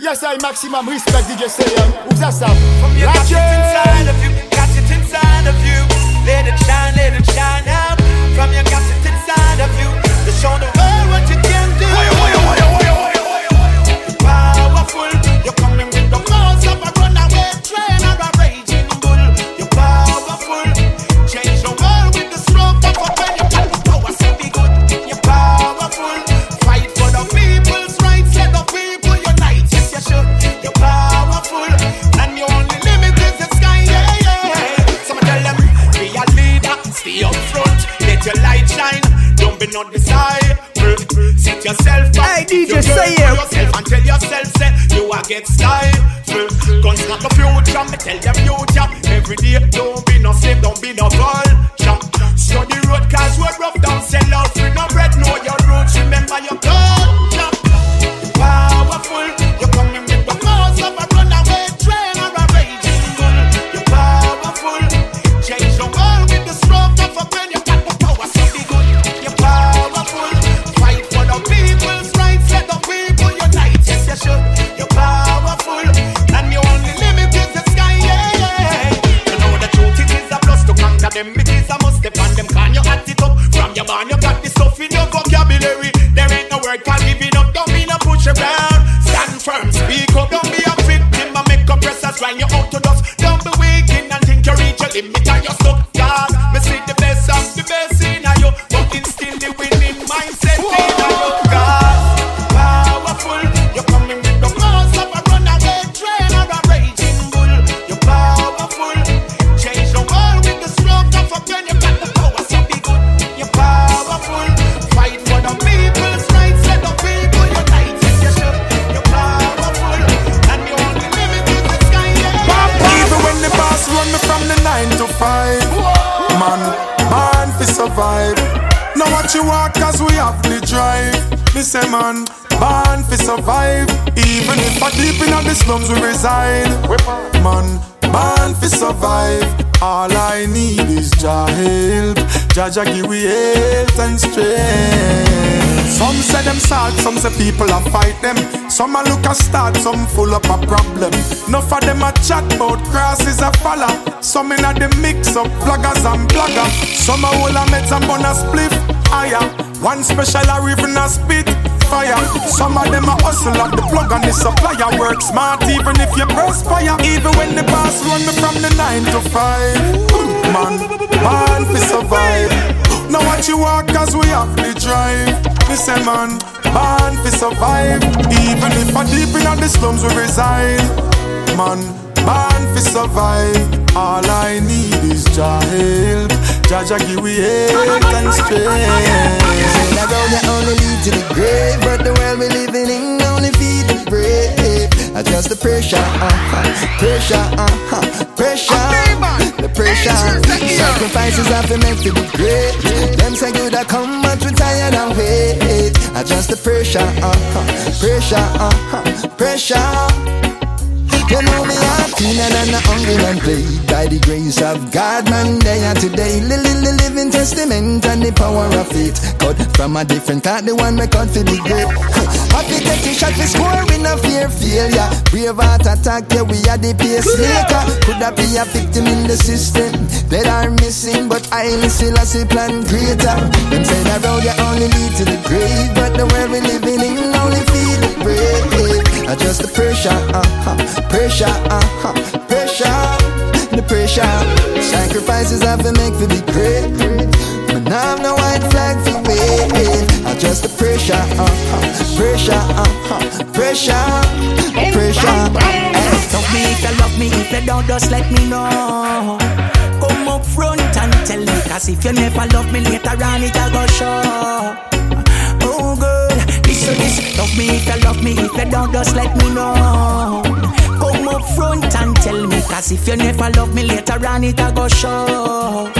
Yes, I maximum respect DJ C-Air. Um, who's that sound? From your got it inside of you, got it inside of you. Let it shine, let it shine out. From your got it inside of you. To show the world what you get style. Guns not the future, me tell the future. Every day, no start, some full up a problem. Enough of them a chat about crosses a follow. Some inna the mix up vloggers and blogger. Some a hold a meds and bun a spliff higher. One special a even a spit fire. Some of them a hustle up the plug and the supplier work smart even if you perspire. Even when the boss run me from the nine to five. Man, man fi survive. Now what you want cause we have the drive. Me say man, man fi survive. Even if I deep in the slums we reside. Man, man fi survive. All I need is Jah help. Jah Jah give we health and strength. Say road that only lead to the grave, but the world we living in Adjust the pressure, uh-huh, pressure, uh-huh, pressure. The pressure, sacrifices have to make to be great. Them say good I come, but we tired and wait. Adjust the pressure, uh-huh, pressure, uh-huh, pressure. You know me heart cleaner than a hungry man play By the grace of God, man, day and today li- li- li- Living testament and the power of faith Cut from a different kind, the one me cut for the great. Happy take a shot for score, we no fear failure. Brave heart attack, yeah, we are the pacemaker. Could that be a victim in the system? That are missing, but I still a see plan greater Them say that road, you only lead to the grave. But the world we living in only feel the brave Adjust the pressure, uh-huh, pressure, uh-huh, pressure, the pressure. Sacrifices I have to make for the great. But now I'm no white flag for wave. Adjust the pressure, uh-huh, pressure, uh-huh, pressure, pressure. Love me if you love me, if you don't, just let me know. Come up front and tell me, cause if you never love me later on, it'll go show. Me if you love me, if you don't, just let me know. Come up front and tell me, cause if you never love me later on, it'll go show.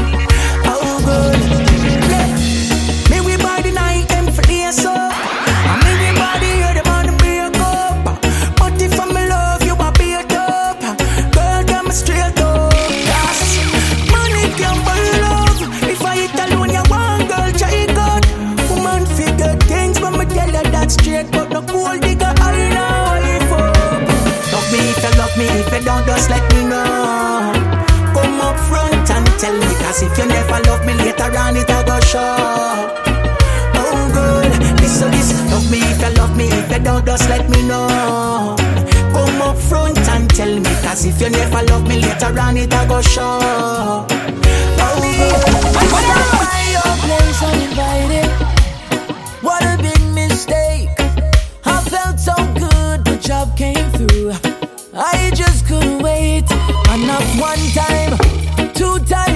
Oh, good. Yeah. Me we body night, them for the. Love me it'll go show. Oh, girl, listen, listen, love me if you love me, if you don't, just let me know. Come up front and tell me, cause if you never love me later on, it'll go show. Oh, uninvited. What a big mistake. I felt so good, the job came through. I just couldn't wait. I knocked one time, two times,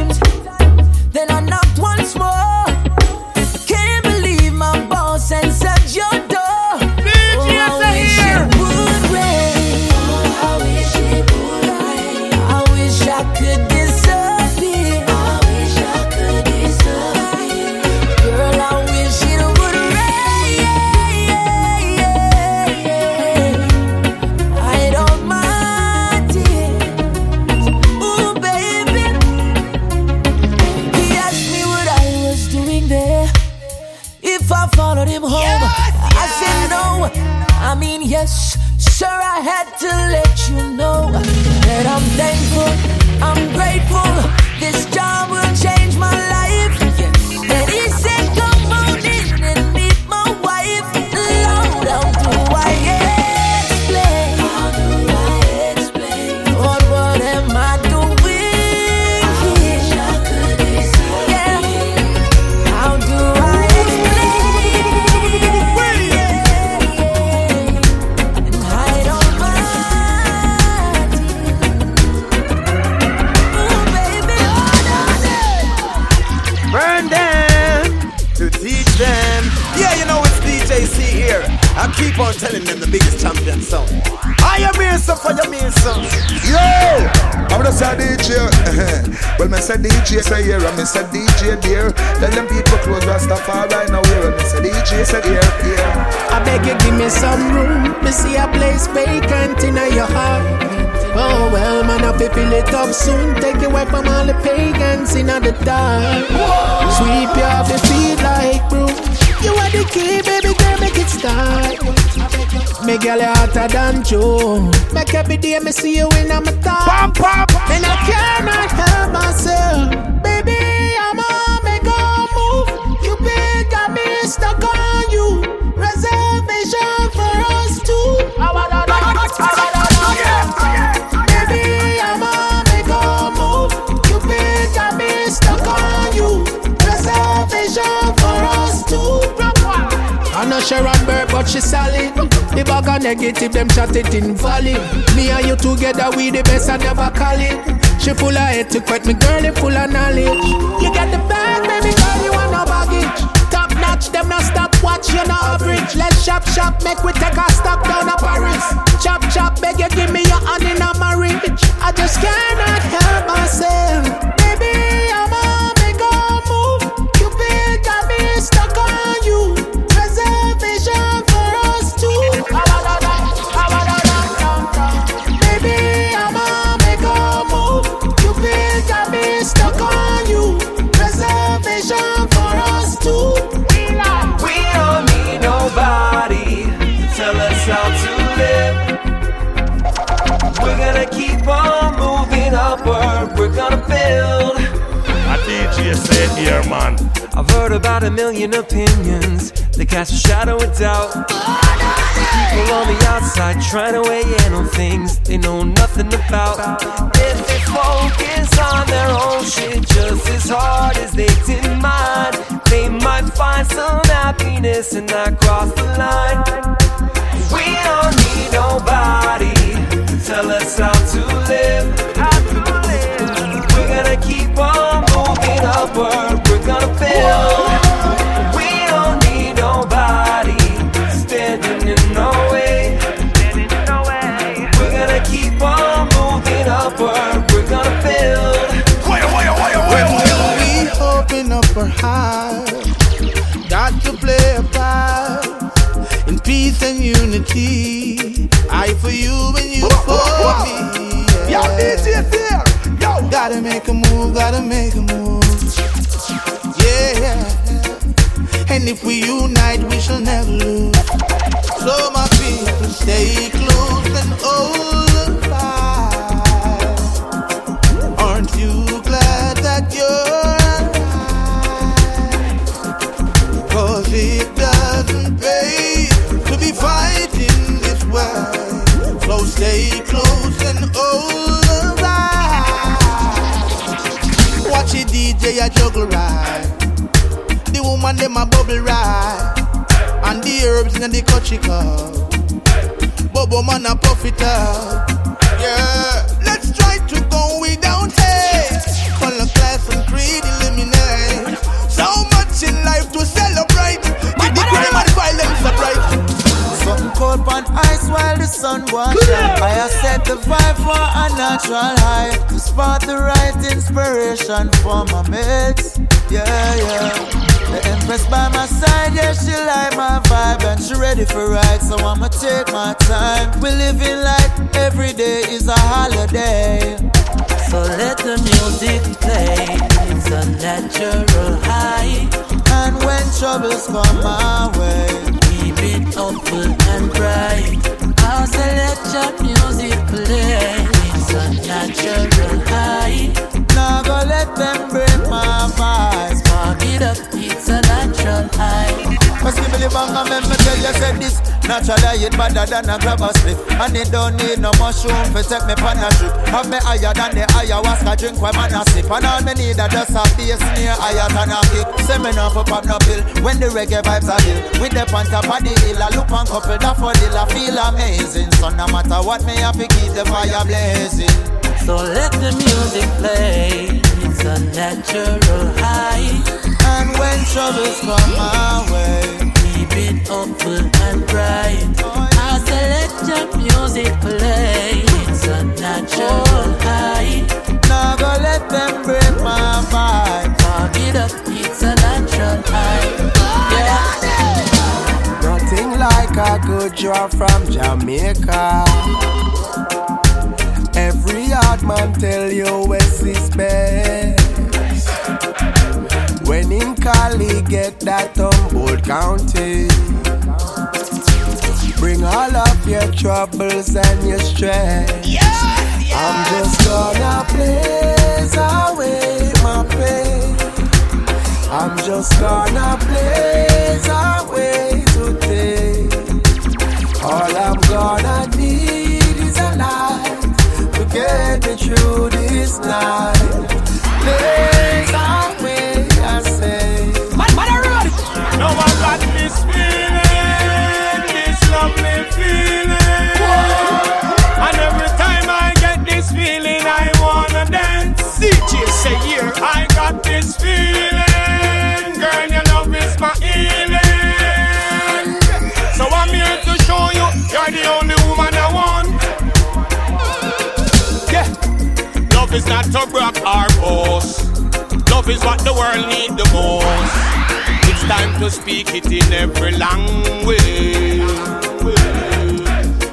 Sweep you off your feet like broom. You are the key, baby girl, make it start. Me girl, you hotter than Joe. Make every day me see you in my top. And I cannot help myself, baby. Sharon Burr, but she solid. The bag of negative, them shot it in valley. Me and you together, we the best, I never call it. She full of etiquette, me girl, you full of knowledge. You get the bag, baby girl, you want no baggage. Top notch, them not stop watch, you no average. Let's shop, shop, make we take a stop down to Paris. Chop, chop, beg you, give me your hand in a marriage. I just cannot help here, man. I've heard about a million opinions. They cast a shadow of doubt. People on the outside trying to weigh in on things they know nothing about. If they focus on their own shit just as hard as they did mine, they might find some happiness and not cross the line. We don't need nobody to tell us how moving. We're gonna build. We don't need nobody standing in our way. We're gonna keep on moving upward. We're gonna build. We open up our heart, got to play a part in peace and unity. I for you and you for me. Yo, DJ here. Yo, Gotta make a move, gotta make a move. And if we unite, we shall never lose. So my people, stay close and hold the fire. Aren't you glad that you're alive? Cause it doesn't pay to be fighting this way. So stay close and hold the fire. Watch it, DJ, I juggle right. Woman them a bubble right. And the herbs in the country cup. Bobo man a puff it up. Yeah, let's try to go without hate. Color, class, and creed eliminate. So much in life to celebrate. With the crime and violence upright. Something cold on ice while the sun was shine. I set the vibe for a natural high. To spot the right inspiration for my mates. Yeah, yeah. The Empress by my side, yeah, she like my vibe and she ready for ride, so I'ma take my time. We living like every day is a holiday. So let the music play, it's a natural high. And when troubles come my way, keep it hopeful and bright. I'll say let your music play, it's a natural high. Now go let them break my vibes. Cause give me the bang and me tell you said this. Naturally it better than a grab a slip. And it don't need no mushroom for take me pan a trip Have me higher than the ayahuasca drink when man a sip. And all me need a just a bass near higher than a kick Say me no for pop no pill when the reggae vibes are ill. With the on top of the hill I look and couple daffodil I feel amazing. So no matter what me have to keep the fire blazing. So let the music play. It's a natural high when troubles come my way. Keep it hopeful and bright. I say let your music play. It's a natural high. Now go let them break my vibe Park it up, it's a natural high. Yeah. Nothing like a good draw from Jamaica. Every hard man tell you West is best Cali get that Humboldt County. Bring all of your troubles and your stress. Yes, yes. I'm just gonna blaze away my pain. I'm just gonna blaze away today. All I'm gonna need is a light To get me through this night. Blaze to brag our boast. Love is what the world need the most. It's time to speak it in every language.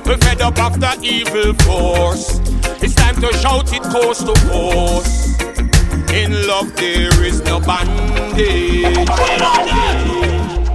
We're fed up after evil force. It's time to shout it coast to coast. In love there is no bandage.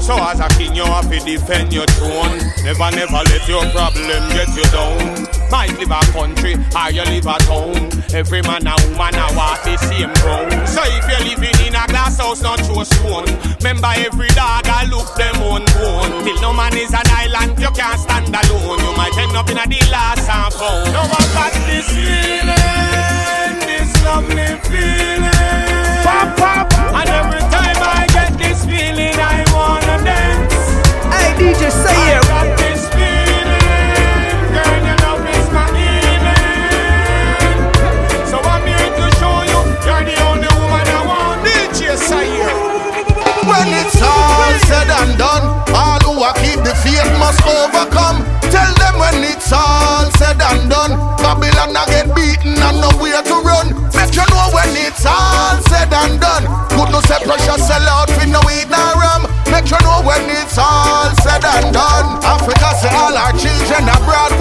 So as a king you have to defend your throne Never never let your problem get you down Might live a country or you live a town. Every man and woman a walk the same ground So if you're living in a glass house not through stone Remember every dog I look them on bone. Till no man is an island you can't stand alone. You might end up in a the last and found No one got this feeling This lovely feeling. Pop pop. And every time I get this feeling I wanna dance. Hey DJ say I all said and done. Babylon a get beaten and nowhere to run. Make you know when it's all said and done. Good no say pressure sell out for no weed nor rum. Make you know when it's all said and done. Africa say all our children abroad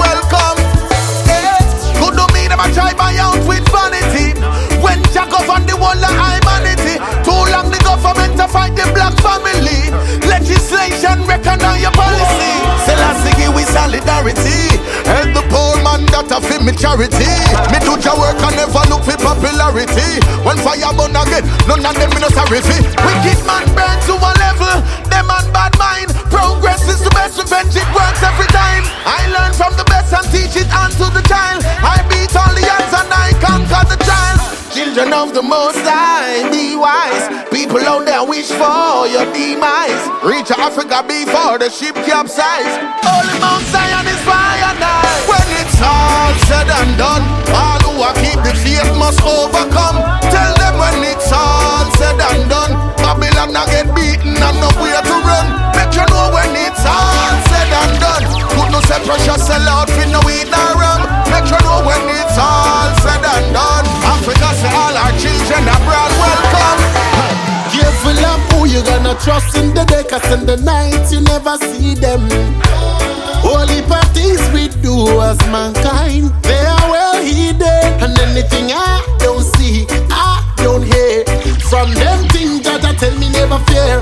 me charity Me do your work and never look for popularity When fire burn again, none of them me no sorry fi Wicked man burn to a level Them man bad mind Progress is the best revenge, it works every time I learn from the best and teach it on to the child I beat all the odds and I conquer the child children of the Most High. Be wise. People out there wish for your demise. Reach Africa before the ship capsize. Holy Mount Zion is fire now. Said and done, all who are keep the faith must overcome. Tell them when it's all said and done, Babylon not get beaten and nowhere to run. Make you know when it's all said and done. Put no say pressure sell out for no weed nor rum. Make you know when it's all said and done. Africa say all our children abroad you gonna trust in the day, cause in the night you never see them. Holy parties we do as mankind, they are well hidden. And anything I don't see, I don't hear. From them things that I tell me never fear,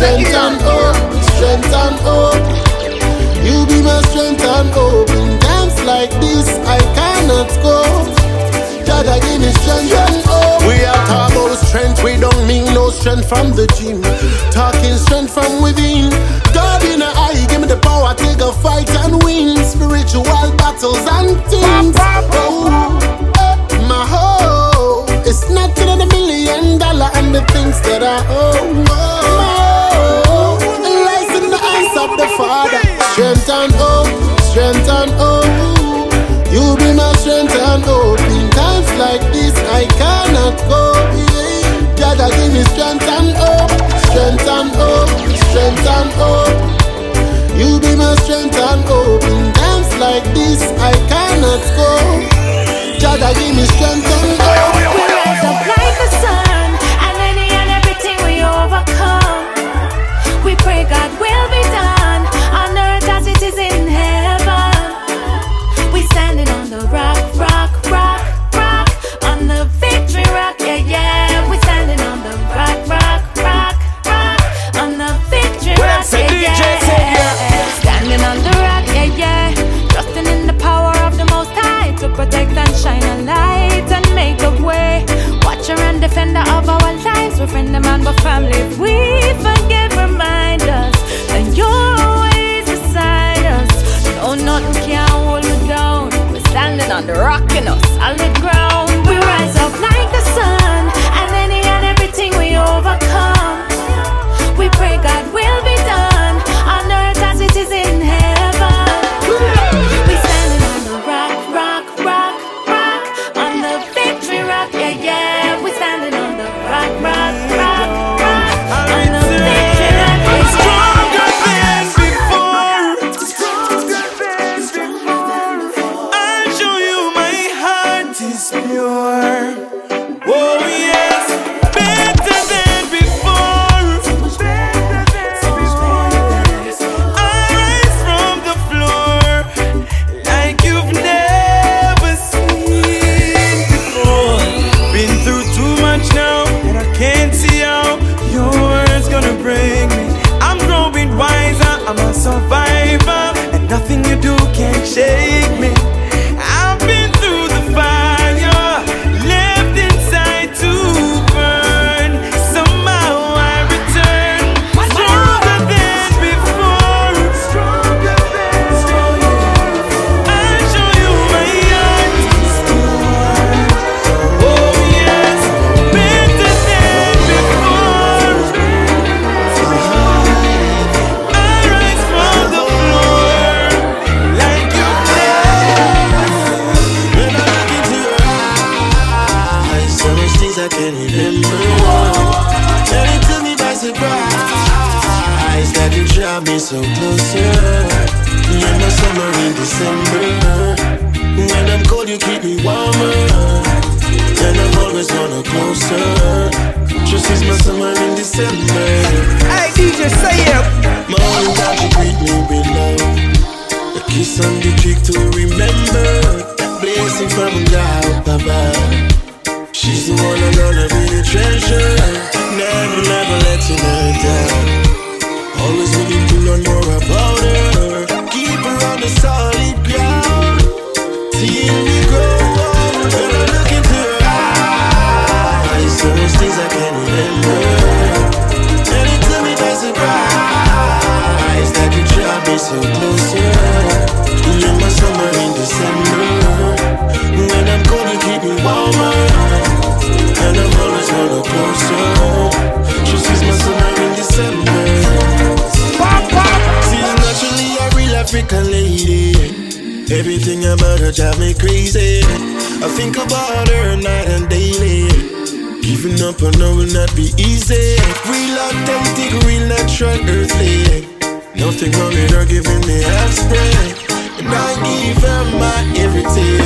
strength and hope, strength and hope. You be my strength and hope. In times like this, I cannot cope. Jah Jah, give me strength and hope. We are talking about strength, we don't mean no strength from the gym. Talking strength from within. God in the eye, give me the power, take a fight and win. Spiritual battles and things. Oh, my hope. It's not in the million dollar and the things that I owe. Oh, the Father. Strength and hope, strength and hope. You be my strength and hope. In times like this, I cannot cope. Yeah. Jah Jah, give me strength and hope, strength and hope, strength and hope. You be my strength and hope. In times like this, I cannot cope. Jah Jah, give me strength Everything about her drive me crazy. I think about her night and daily. Giving up on her will not be easy. Real authentic, real natural, earthly. Nothing wrong with her giving me spray. And I give her my everything.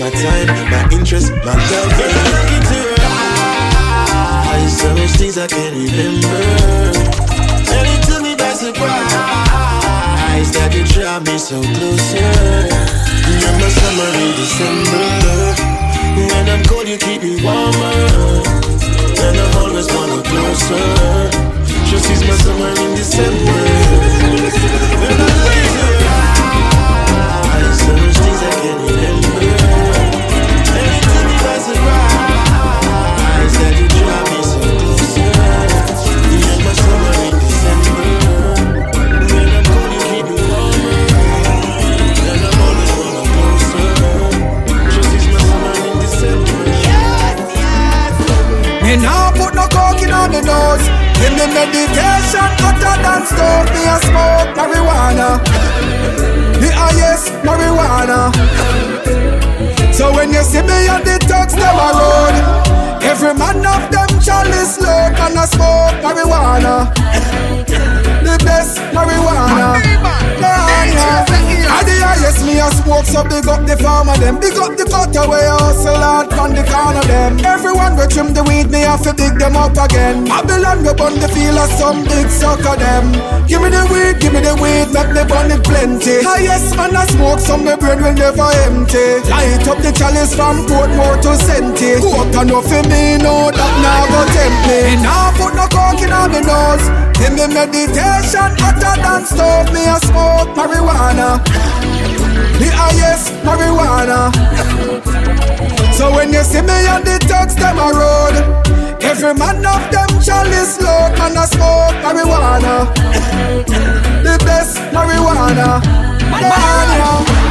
My time, my interest, my love. When look into her eyes, so much things I can't remember. And it took me by surprise that you draw me so closer. You're my summer in December. When I'm cold, you keep me warmer. And I'm always wanna closer. Just sees my summer in December. When I into your eyes, so much things I can't remember. Nose. Give me meditation hotter than stove. Me a smoke marijuana. The highest marijuana. So when you see me on the thugs them a road, every man of them chalice load and a smoke marijuana. The best marijuana. And the highest me a smoke, so big up the farmer them. Big up the cutter where you hustle from the corner them. Everyone we trim the weed, me have to dig them up again. Babylon we burn the feel of some big sucker them. Give me the weed, give me the weed, make me burn it plenty. Highest man a smoke, so my brain will never empty. Light up the chalice from Portmore to Senti. Coke enough for me, no that now go tempt me. Me nah put no coke in on me nose. Give me meditation hotter than stove. Me a smoke marijuana. The highest marijuana. So when you see me on the thugs, them a road. Every man of them chalice load, man a smoke marijuana. The best marijuana. Marijuana.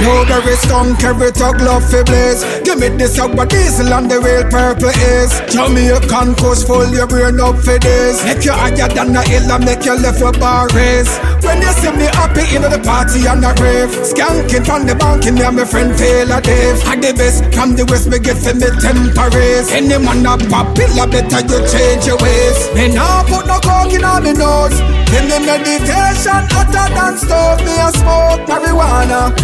No berry skunk, every tug love fi blaze. Give me this sour diesel and the real purple is. Jamaican coast full your brain up for this Make you higher than the hill and make you left with bar race When you see me happy in the party and the rave. Skanking from the banking, yeah my friend Taylor Dave. I the best from the west, me get for me temperance Any man a popular, better you change your ways. Me nah put no coke in on me nose. In the meditation, hotter than stove Me a smoke marijuana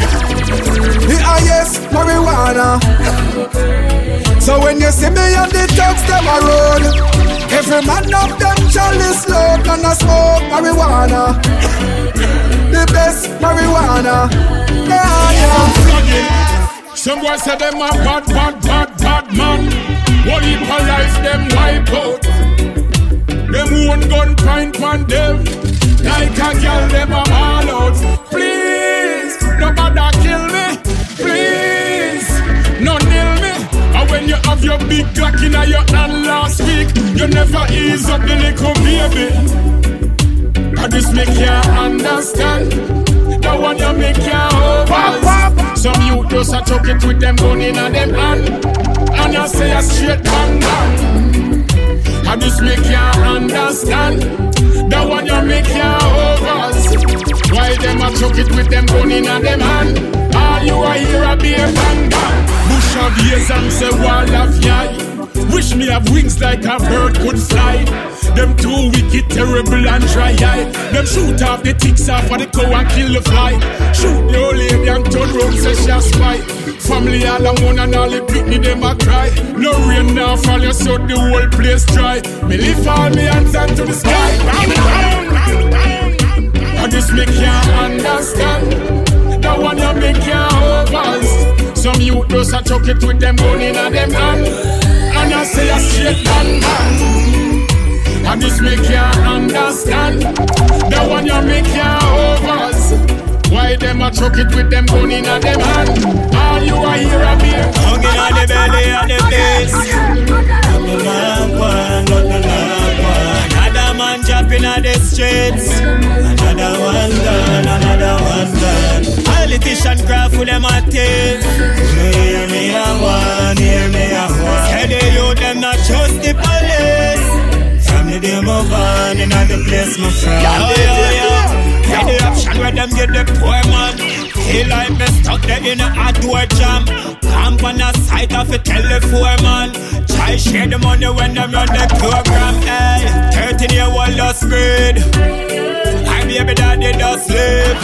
the highest marijuana. So when you see me on the thugs, them a road. Every man of them chalice load and a smoke marijuana. The best marijuana. Yeah, yeah. Some boys say them a bad, bad, bad, bad man. One heap of life them wipe out. Them one gun point on them. Like a girl them a all out. Please, me. Please, no nail me. And when you have your big Glock in your hand last week, you never ease up the little baby. And this make you understand. The one you make you over. Some youth just a chuck it with them gun in a them hand. And you say a straight bang. And this make you understand. The one you make you over. Why them a chuck it with them gun in a them hand? All you a hear a be a bang bang. Of years and say wall of yai. Wish me have wings like a bird could fly. Them too wicked, terrible and dry eye. Them shoot off the ticks off of the cow and kill the fly. Shoot the old lady and turn round say she a spy. Family all alone and all the picnic them a cry. No rain now fall, you so the whole place dry. Me lift all me hands up to the sky. And this make you understand. The one you make you overs. Some youth just a chuck it with them gun in a them hand. And I say a straight man man. And this make you understand. The one you make you overs. Why them a chuck it with them gun in a them hand? All you a hear a me. Hung in the belly of the face. Got the lamp one, got the one. Another man jumping on the streets. Another one done, Politician craft for them a taste. Hear me a one, hear me a one. Say the youth them not trust the police. From the day my born in the place my friend. Yeah, oh, yeah, yeah. Yeah, the option where them get the poor man. Feel like me stuck there in a door jam. Camp on the side of a telephone man. Try share the money when them run the program. Eh? Hey, 13 year old lost breed. I baby daddy does sleep.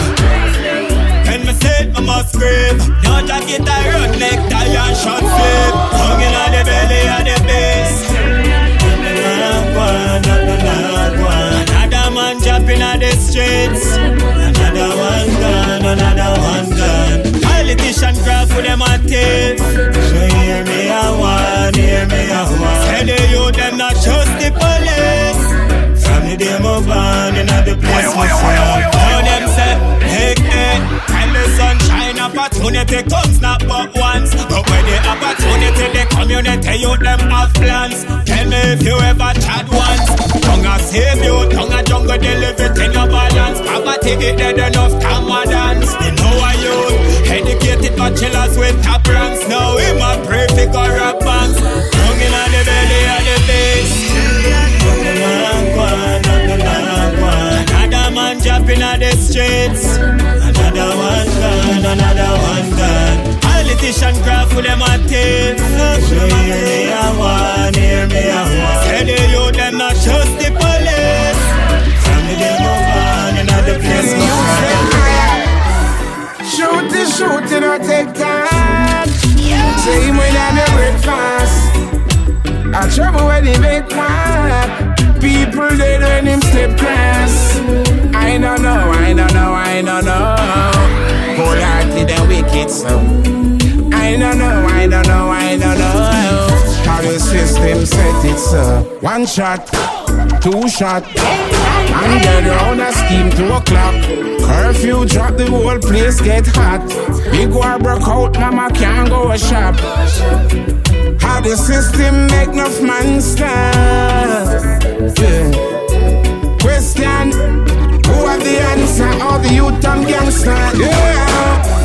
When me it, I must scream. No jacket, I run neck, tie and short sleep. Hung in on the belly of the base. Another man jumping on the streets. Another one gone, another one Politician craft for them a thief. So hear me a one, hear me a one. Say the youth them not trust the police. From the day my born in the place my son. Now them say, hey, hey, and the sunshine opportunity comes not but once. But when the opportunity, the community, you them have plans. Tell me if you ever chat once. Tongue a save you, tongue a jungle, they live it in your balance. Poverty it dead bachelors with top ranks. Now him a pray for corrupt banks. Tongue in the belly of the beast. Another man jumping on the streets. Another one gone, another one gone. Politician craft for them a thief. Take time. Same when I'm your breakfast. I trouble when they make one. People dead when him step class. I don't know, I don't know, I don't know. Whole hearted and wicked so. I don't know, I don't know, I don't know. How the system set it so. One shot, two shot. And get round a scheme two o'clock. Curfew drop, the whole place get hot. Big war broke out, mama can't go a shop. How the system make enough man stand? Yeah. Question: Who have the answer? All the youth and gangster. Yeah.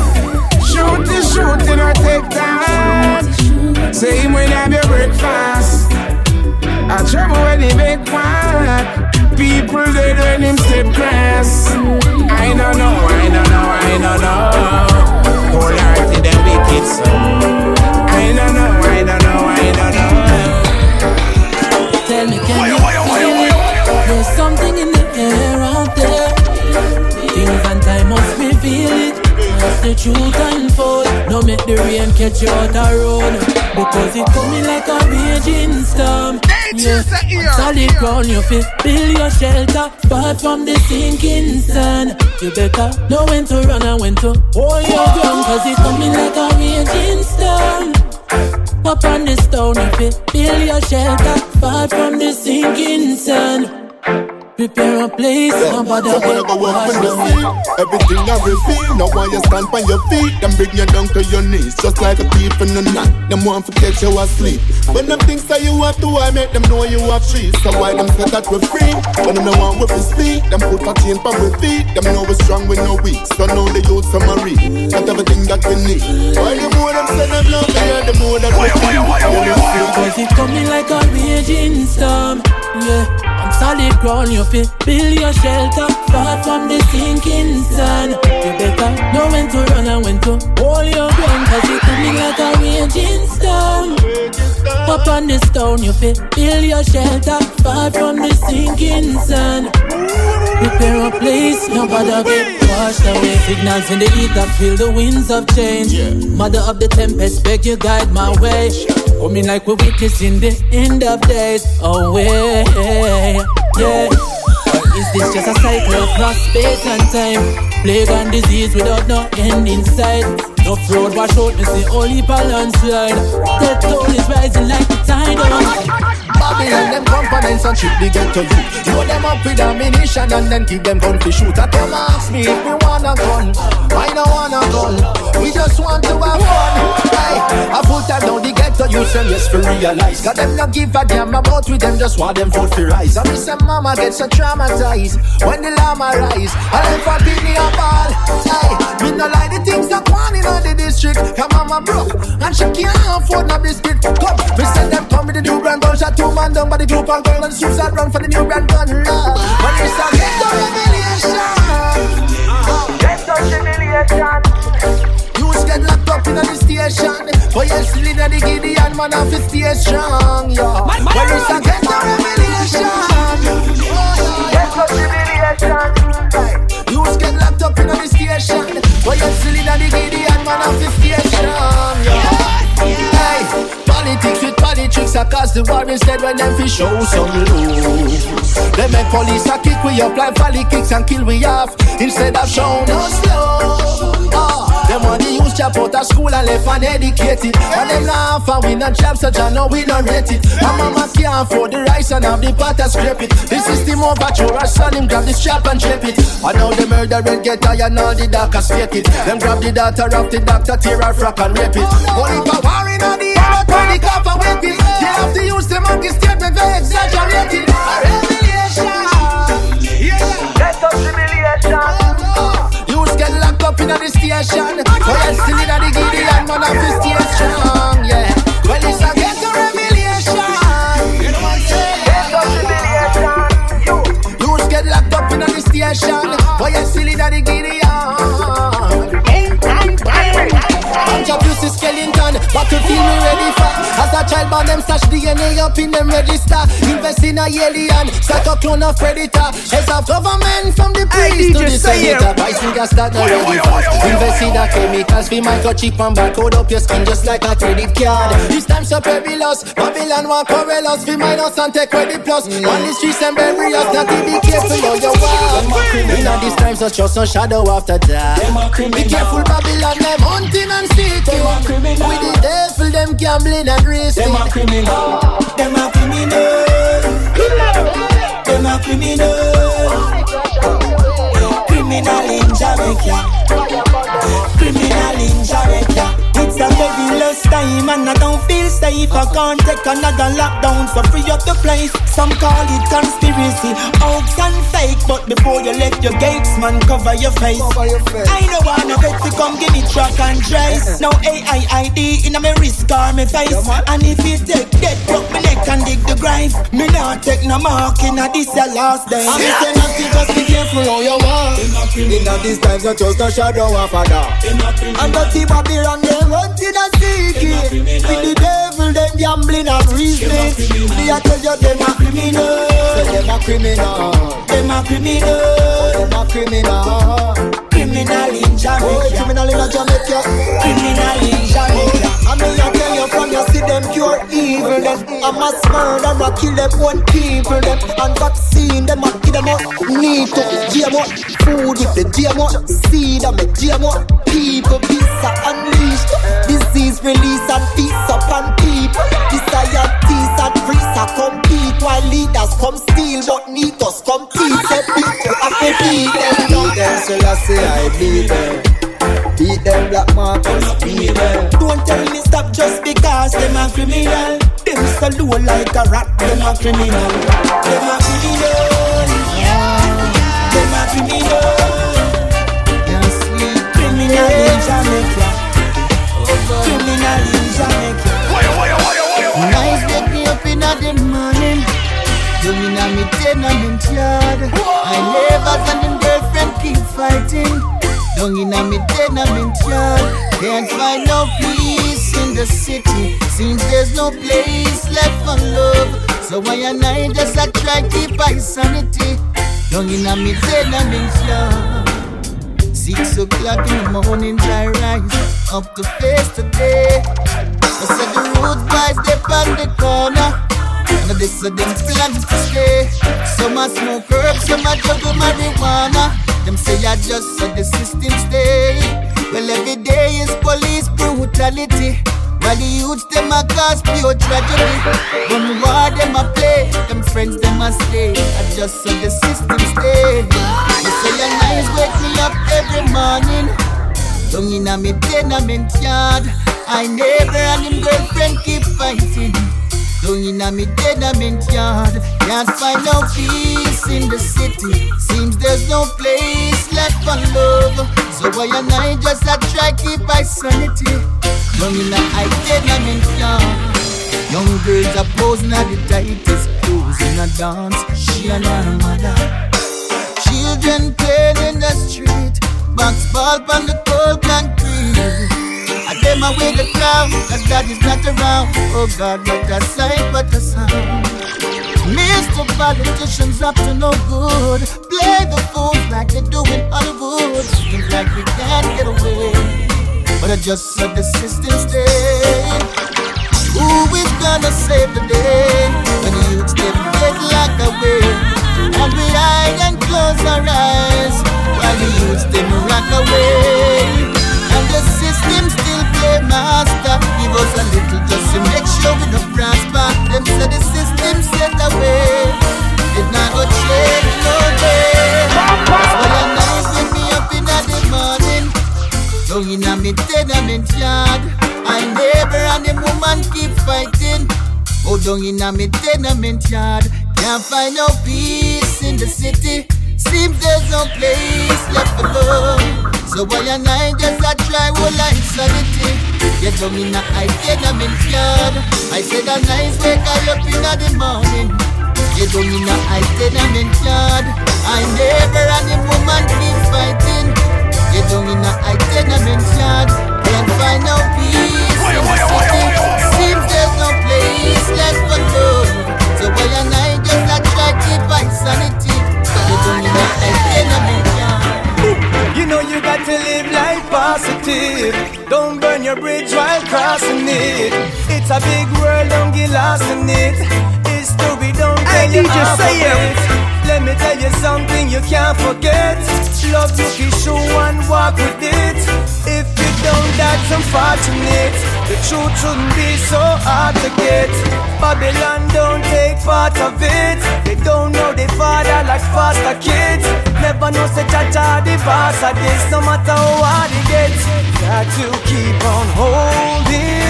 Catch out road. Because it coming like a raging storm. Yeah, solid ground you feel, build your shelter far from the sinking sun. You better know when to run and when to hold your ground. Cause it coming like a raging storm. Up on the stone, you build your shelter far from the sinking sun. Prepare a place, nobody So when I go up in the sea, everything I reveal. Now when you stand on your feet, them bring you down to your knees, just like a thief in the night. Them want to catch you asleep. When them things that you have to, I make them know you have trees. So why them say that we're free? When them no want we be speak, them put a chain on we feet. Them know we're strong, we know weak. So now the youth summary, got everything that we need. Why the more them say them love me, the more that we feel. Cause it coming like a raging storm. Yeah, on solid ground you feel build your shelter far from the sinking sun. You better know when to run and when to hold your ground. Cause it coming like a raging storm. Up on the stone you feel build your shelter far from the sinking sun. Prepare a place, nobody get washed away. Signals in the ether, feel the winds of change. Mother of the tempest, beg you guide my way. Coming like we're witnessing the end of days. Oh, Away, yeah. Or is this just a cycle across space and time? Plague and disease without no end in sight. No road wash out, me see only balance slide. Death toll is rising like the tide Babylon, them components and to you. Load them up with ammunition and then them gun to shoot. I them ask me if we want a gun. I don't want a gun. We just want to have fun. Hey, I put that down the ghetto parents them yes for realize. Got them not give a damn about with them, just want them vote for rise. I miss some mama get so traumatized when the llama rise. I left for Pitney a ball. Hey, me no like the things that want in the district. Her mama broke and she can't afford no biscuit. Come, we send them come with the new gun. Shot two man down by the group and girl and suicide run for the new brand gun. Love. When it's a get the revelation. Get the humiliation. Youths get locked up in the station. But you still in the Gideon, man, to stay strong, yeah. When it's a get the revelation. Get the humiliation. Youths get the war instead when them fi show some love. They make police a kick we up like volley kicks and kill we off instead of showing us love. Them want the youth chop out of school and left uneducated. And them laugh and we not job such I know we don't rate it. And mama can't afford the rice and have the pot scrape it. This is The system overthrow our son him grab the strap and drape it. And now the murderer get tired and all the doctors fake it. Them grab the daughter of the doctor tear her frock and rape it. Only for war in on the air when the cop and wake it. They have to use the monkey statement they exaggerate it. Revelation Yeah, get us humiliation up in the station. But you still in the Gideon Man the stay strong, yeah. Well, it's a get a revelation. You know what I'm saying? Get a revelation Youths get locked up in the station. But you still in the Gideon Battlefield me ready for As a child born them stash DNA up in them register. Invest in a alien Start a clone of predator. Heads of government from the priest to the senator. Price figure start no ready fast Invest in a chemicals We microchip and barcode up your skin just like a credit card. This time so perilous Babylon want correl us We minus and take credit plus. On the streets and bury us Not to be careful how you walk In a these times just trust no shadow after that Be careful Babylon them hunting and seeking With the devil them gambling and racing Them a criminal. Them a criminal. Them a criminal. Criminal in Jamaica. Criminal in Jamaica. It's a very last time and I don't feel safe. I can't take another lockdown, so free up the place. Some call it conspiracy, hoax and fake. But before you let your gates, man, cover your face. I don't wanna bet to come give me truck and trace. Uh-uh. No AIID in my wrist or my face. And if you take that, broke my neck and dig the grave. Me not take no mark in a this your last day. I'm saying nothing, just be careful how you walk. In a these times, not just a shadow of a dark. And dirty Babylon, they hunting and seeking. With the devil, them gambling and reasoning. Me I tell you, them a criminal. Them a criminal. Them a criminal. Them a criminal. Criminal in Jamaica. Oh, criminal in Jamaica. Criminal in Jamaica. Oh, I mean, them cure evil. Them a mass murder, a kill them one people. Them and vaccine them a kill them out. Need to GMO food with the GMO seed. I make GMO people peace are unleashed. Disease release and peace upon people. Societies and priests are compete while leaders come steal, but need us come teach. Say people have to beat them. Them so I say I beat them. Beat them black markers. Don't tell me stop just because them a criminal. Them so low like a rat. Them a criminal. Them a criminal. Them a criminal. Criminal in Jamaica. Criminal in Jamaica. Nice wake me up in the morning. Mean I'm a tenement yard. I never and them girlfriend keep fighting. Down in a me tenement yard. Can't find no peace in the city. Seems there's no place left for love. So why and I just a try keep my sanity. Down in a me tenement yard. Six o'clock in the morning, I rise up to face the day. I said the road boys they on the corner. Now this to stay. Some a smoke herb, some a juggle marijuana. Them say I just saw the system stay. Well every day is police brutality. While the youths them a cause pure tragedy. One war them a play, them friends them a stay. I just saw the system stay. They say your nice wake me up every morning. Down in a me tenement yard. I neighbor and him girlfriend keep fighting. Down in a me tenement yard, can't find no peace in the city. Seems there's no place left for love. So why and I just a try keep my sanity. Down in a I tenement yard. Young girls are posing at the tightest clothes in a dance. She and her mother. Children playing in the street. Box ball on the cold concrete. Them away the crowd, cause God is not around. Oh God, what a sight, what a sound. Mr. Politicians up to no good. Play the fools like they do in Hollywood. Seems like we can't get away. But I just saw the system stay. Who is gonna save the day when the youths get locked away? And we hide and close our eyes while the youths them rock away. And the system still play master. Give us a little just to make sure we don't prosper. Them say the system set away. It not go change no day. That's why I nice wake me up in the morning. Down in a me tenement yard. My neighbor and the woman keep fighting. Oh, down in a me tenement yard. Can't find no peace in the city. Seems there's no place left for love. So why and I just a try whole life sanity. Get down in a I tenement yard. I said a nice wake I up in the morning. Get down in a I tenement yard. I neighbor and the woman keep fighting. Get down in a I tenement yard. Can't find no peace in the city. Seems there's no place left for love. So why and I just a try keep my sanity. You don't need You know you got to live life positive. Don't burn your bridge while crossing it. It's a big world, don't get lost in it. History don't tell you half of it. Let me tell you something you can't forget. Love you can show and walk with it. If you don't, that's unfortunate. The truth shouldn't be so hard to get. Babylon don't take part of it. They don't know their father like foster kids. Never know such a the boss of this. No matter hard it gets, got to keep on holding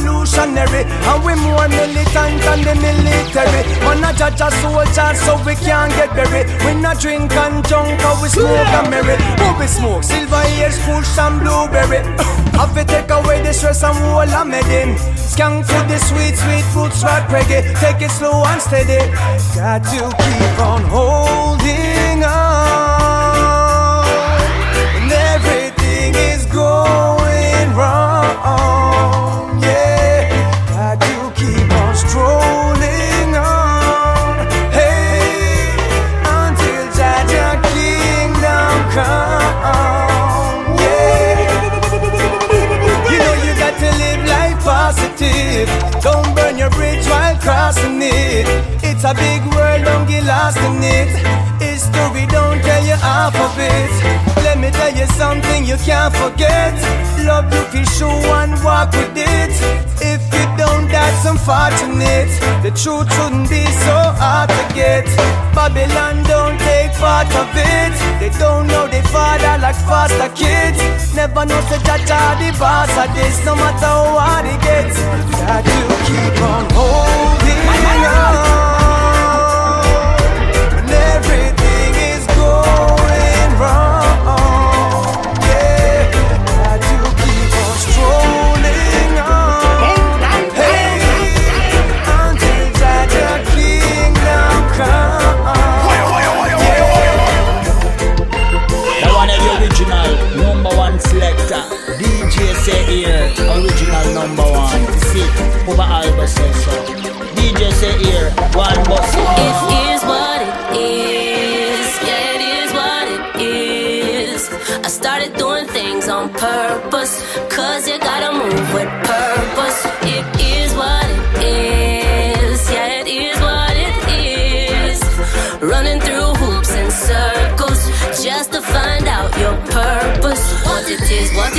revolutionary. And we more militant than the military. Man a judge a soldier so we can't get buried. We not drink and junk or we smoke and merry. Who we smoke? Silver ears, kush and blueberry. Have to take away the stress and whole of medin Skank for the sweet, sweet fruits, rock reggae Take it slow and steady. Got to keep on holding on crossing it. It's a big world, don't get lost in it. History don't tell you half of it. Tell you something you can't forget. Love you for sure and walk with it. If you don't, that's unfortunate. The truth shouldn't be so hard to get. Babylon don't take part of it. They don't know their father like foster kids. Never know the judge the boss of this. No matter how hard it gets, got to keep on holding on.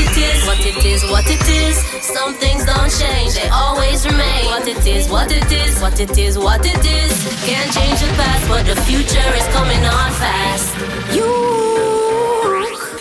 It is, what it is, what it is. Some things don't change, they always remain. What it is, what it is, what it is, what it is. Can't change the past, but the future is coming on fast. You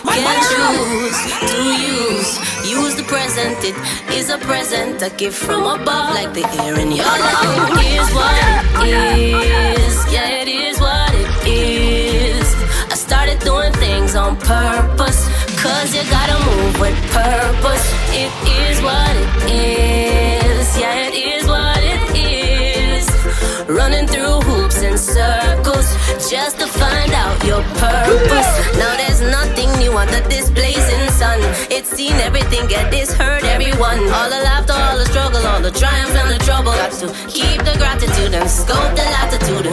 can choose to use. Use the present, it is a present, a gift from above, like the air in your lungs. Oh, Here's what oh, oh, it is, yeah, it is what it is. I started doing things on purpose, cause you gotta move with purpose. It is what it is, yeah, it is what it is. Running through hoops and circles, just to find out your purpose. Now there's nothing new under this blazing sun. It's seen everything, get this hurt everyone. All the laughter, all the struggle, all the triumph and the trouble. Got to keep the gratitude and scope the latitude.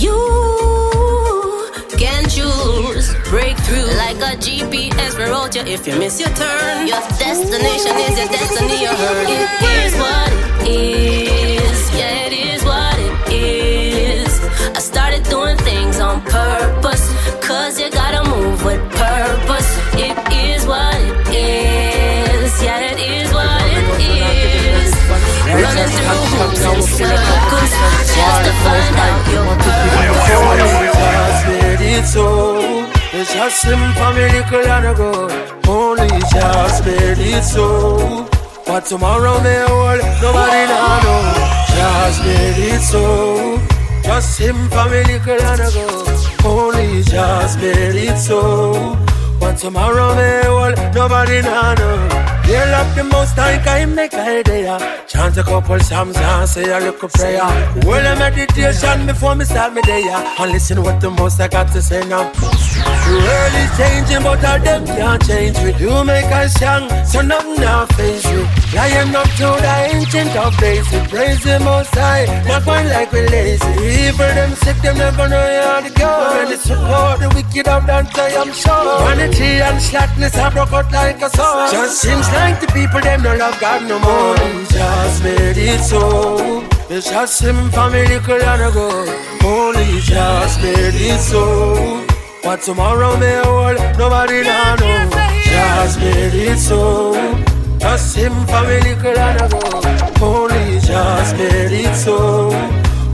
You a GPS will route you if you miss your turn. Your destination is your destiny. You heard it. Here's what it is. Yeah, it is what it is. I started doing things on purpose. Cause you gotta move with purpose. It is what it is. Yeah, it is what it is. Running through hoops and circles just to find out your purpose. Just made it so. Just slim for me, little and a go. Only just made it so. But tomorrow may hold, nobody now know. Just made it so. Just him for me, little and a go. Only just made it so. But tomorrow may hold, nobody now know. Hail up the most high, can make idea. Chant a couple psalms and say a little prayer. Well, a meditation before me start my day. And listen what the most I got to say now. The world is changing, but all them can't change we. do make us young, so nothing now face we. Lying up to the ancient of days, we praise the most high. Not going like we lazy. Evil them sick, them never know how to go. When it's support the wicked of that I am sure. Vanity and slackness have broke out like a sword. Just seems like the people them don't love God no more. Just made it so. It's just him for me, little and a go. Only just made it so. But tomorrow may hold, nobody now know. Just made it so. Just him for me, little and a go. Only just made it so.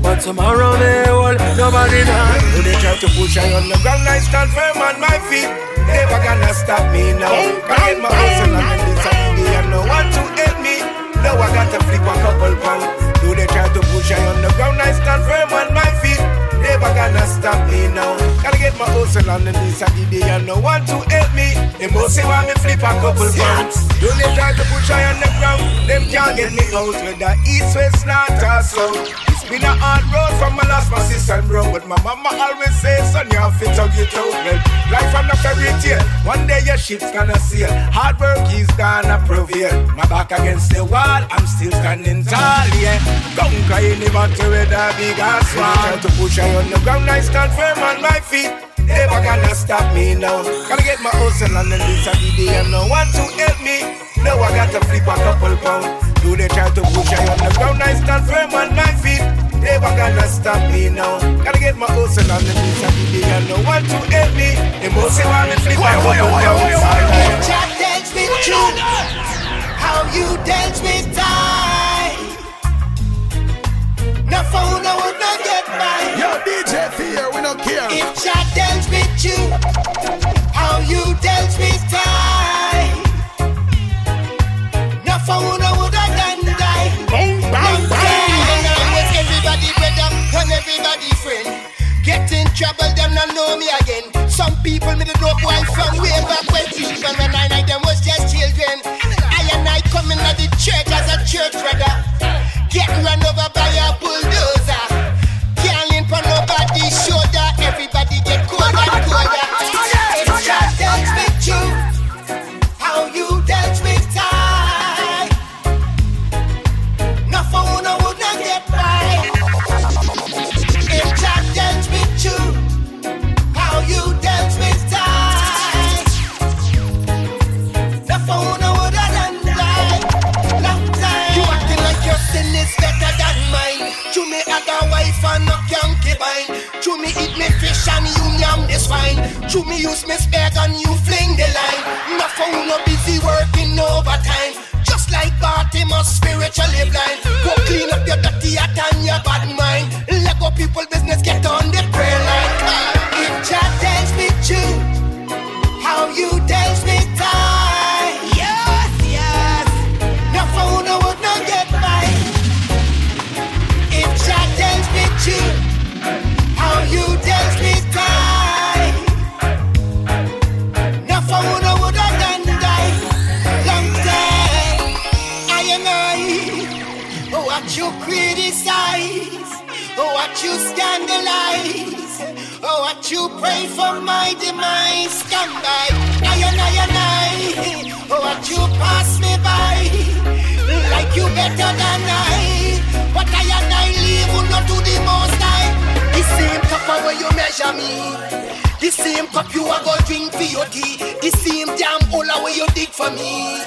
But tomorrow may hold, nobody now know. They try to push I on the ground, I stand firm on my feet. Never gonna stop me now. Can get my hustle on the and no one to help me. Now I got to flip a couple pounds. Do they try to push I on the ground, I stand firm on my feet. Never gonna stop me now. Gotta get my hustle on the Saturday and no one to help me. They must say want me flip a couple pounds. Do they try to push I on the ground? Them can't get me out with the east, west, north or south. Been a hard road from my last my sister and bro But my mama always says son you have to tug it out Life on the fairy tale One day your ship's gonna sail. Hard work is gonna prevail. My back against the wall I'm still standing tall yeah. Don't any matter with a big ass wall Try to push I on the ground I stand firm on my feet Never gonna stop me now Gotta get my hustle on the this Saturday and no one to help me Now I got to flip a couple pounds do they try to push I on the ground? I stand firm on my feet. Never gonna stop me now. Gotta get my hustle on the knees and the day and no one to help me. They must say want me flip and go down. Jack dance with you. How you dance with time. No phone, don't care. If Jack dance with you, how you dance with time. No phone, I would have done die. Bang, bang, bang. I'm with everybody brother and everybody friend. Get in trouble, them not know me again. Some people me the know boy from way back when even when I night them was just children. I and I coming to the church as a church brother. Get run over by a To me, eat me fish and you yam the swine. To me, use me spare and you fling the line. For who no busy working overtime. Just like Bartimaeus, spiritually blind. Go clean up your dirty heart and your bad mind. Let go people business, get on the me. The same cup you are go drink for your tea. The same damn hole where you dig for me.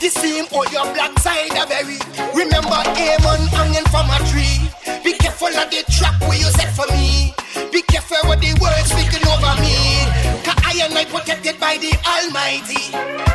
The same all your black side of berry. Remember Amon hanging from a tree. Be careful of the trap where you set for me. Be careful with the words speaking over me. Cause I am not protected by the Almighty.